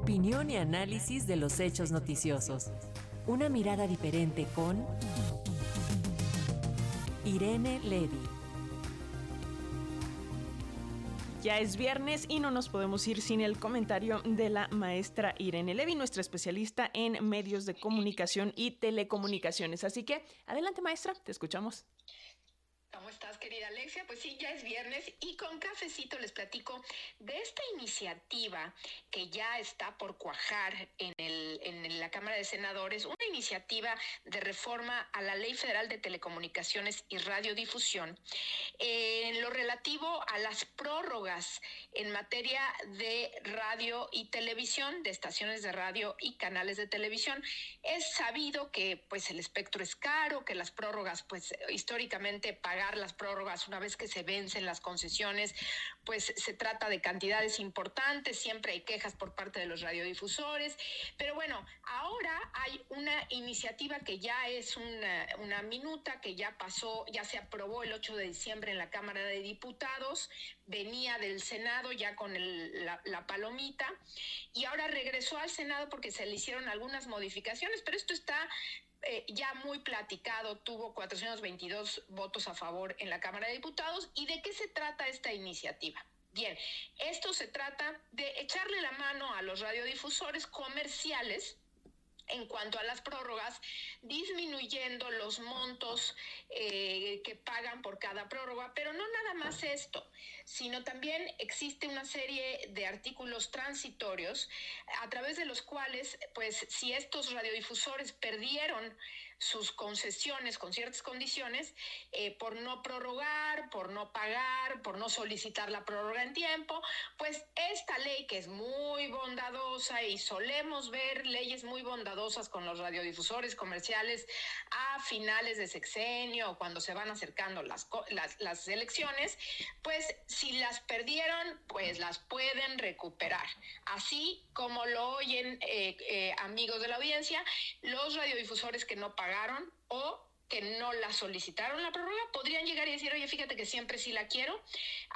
Opinión y análisis de los hechos noticiosos. Una mirada diferente con Irene Levy. Ya es viernes y no nos podemos ir sin el comentario de la maestra Irene Levy, nuestra especialista en medios de comunicación y telecomunicaciones. Así que, adelante maestra, te escuchamos. ¿Cómo estás, querida Alexia? Pues sí, ya es viernes y con cafecito les platico de esta iniciativa que ya está por cuajar en, el, en la Cámara de Senadores, una iniciativa de reforma a la Ley Federal de Telecomunicaciones y Radiodifusión en lo relativo a las prórrogas en materia de radio y televisión, de estaciones de radio y canales de televisión. Es sabido que pues el espectro es caro, que las prórrogas pues históricamente las prórrogas una vez que se vencen las concesiones, pues se trata de cantidades importantes, siempre hay quejas por parte de los radiodifusores, pero bueno, ahora hay una iniciativa que ya es una, una minuta, que ya pasó, ya se aprobó el 8 de diciembre en la Cámara de Diputados, venía del Senado ya con la, la palomita y ahora regresó al Senado porque se le hicieron algunas modificaciones, pero esto está eh, ya muy platicado, tuvo 422 votos a favor en la Cámara de Diputados. ¿Y de qué se trata esta iniciativa? Bien, esto se trata de echarle la mano a los radiodifusores comerciales en cuanto a las prórrogas, disminuyendo los montos eh, que pagan por cada prórroga, pero no nada más esto, sino también existe una serie de artículos transitorios a través de los cuales, pues, si estos radiodifusores perdieron sus concesiones con ciertas condiciones, eh, por no prorrogar, por no pagar, por no solicitar la prórroga en tiempo, pues esta ley que es muy bondadosa y solemos ver leyes muy bondadosas, con los radiodifusores comerciales a finales de sexenio o cuando se van acercando las, las, elecciones, pues si las perdieron, pues las pueden recuperar. Así como lo oyen eh, eh, amigos de la audiencia, los radiodifusores que no pagaron o que no la solicitaron la prórroga podrían llegar y decir, oye, fíjate que siempre sí la quiero,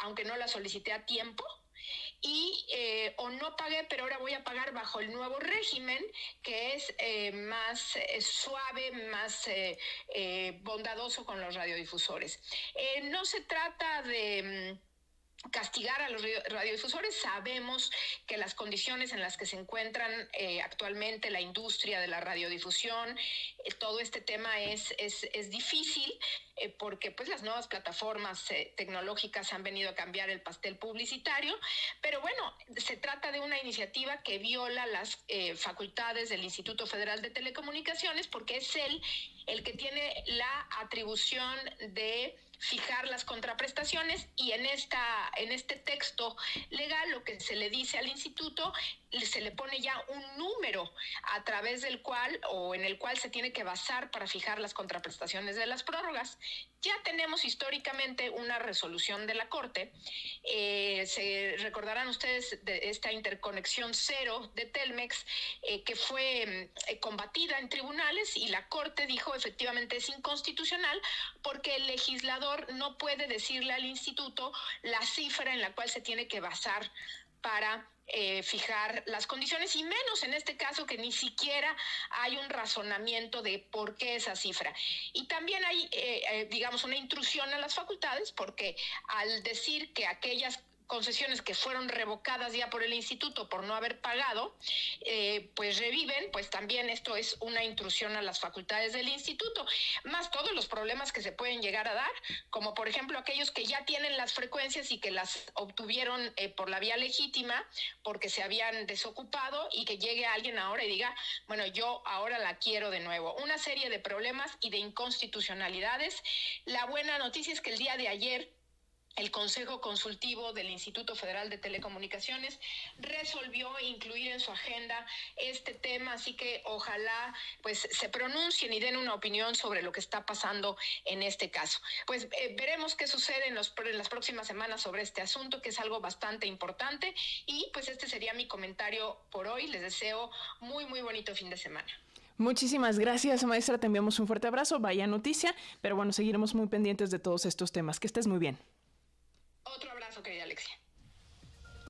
aunque no la solicité a tiempo, y eh, o no pagué, pero ahora voy a pagar bajo el nuevo régimen que es eh, más eh, suave, más bondadoso con los radiodifusores. no se trata de mm, castigar a los radiodifusores. Sabemos que las condiciones en las que se encuentran eh, actualmente la industria de la radiodifusión, eh, todo este tema es, es, es difícil eh, porque pues las nuevas plataformas tecnológicas han venido a cambiar el pastel publicitario, pero bueno, se trata de una iniciativa que viola las facultades del Instituto Federal de Telecomunicaciones porque es él el que tiene la atribución de fijar las contraprestaciones y en esta en este texto legal lo que se le dice al instituto se le pone ya un número a través del cual o en el cual se tiene que basar para fijar las contraprestaciones de las prórrogas. Ya tenemos históricamente una resolución de la Corte. Eh, se recordarán ustedes de esta interconexión cero de Telmex eh, que fue eh, combatida en tribunales y la Corte dijo efectivamente es inconstitucional porque el legislador no puede decirle al instituto la cifra en la cual se tiene que basar para eh, fijar las condiciones y menos en este caso que ni siquiera hay un razonamiento de por qué esa cifra. Y también hay, eh, eh, digamos, una intrusión a las facultades porque al decir que aquellas concesiones que fueron revocadas ya por el instituto por no haber pagado, eh, pues reviven, pues también esto es una intrusión a las facultades del instituto, más todos los problemas que se pueden llegar a dar, como por ejemplo aquellos que ya tienen las frecuencias y que las obtuvieron eh, por la vía legítima porque se habían desocupado y que llegue alguien ahora y diga, bueno, yo ahora la quiero de nuevo. Una serie de problemas y de inconstitucionalidades. La buena noticia es que el día de ayer el Consejo Consultivo del Instituto Federal de Telecomunicaciones resolvió incluir en su agenda este tema, así que ojalá pues se pronuncien y den una opinión sobre lo que está pasando en este caso. Pues eh, veremos qué sucede en, los, en las próximas semanas sobre este asunto, que es algo bastante importante y pues este sería mi comentario por hoy. Les deseo muy, muy bonito fin de semana. Muchísimas gracias, maestra. Te enviamos un fuerte abrazo. Vaya noticia. Pero bueno, seguiremos muy pendientes de todos estos temas. Que estés muy bien. Abrazo, querida Alexia.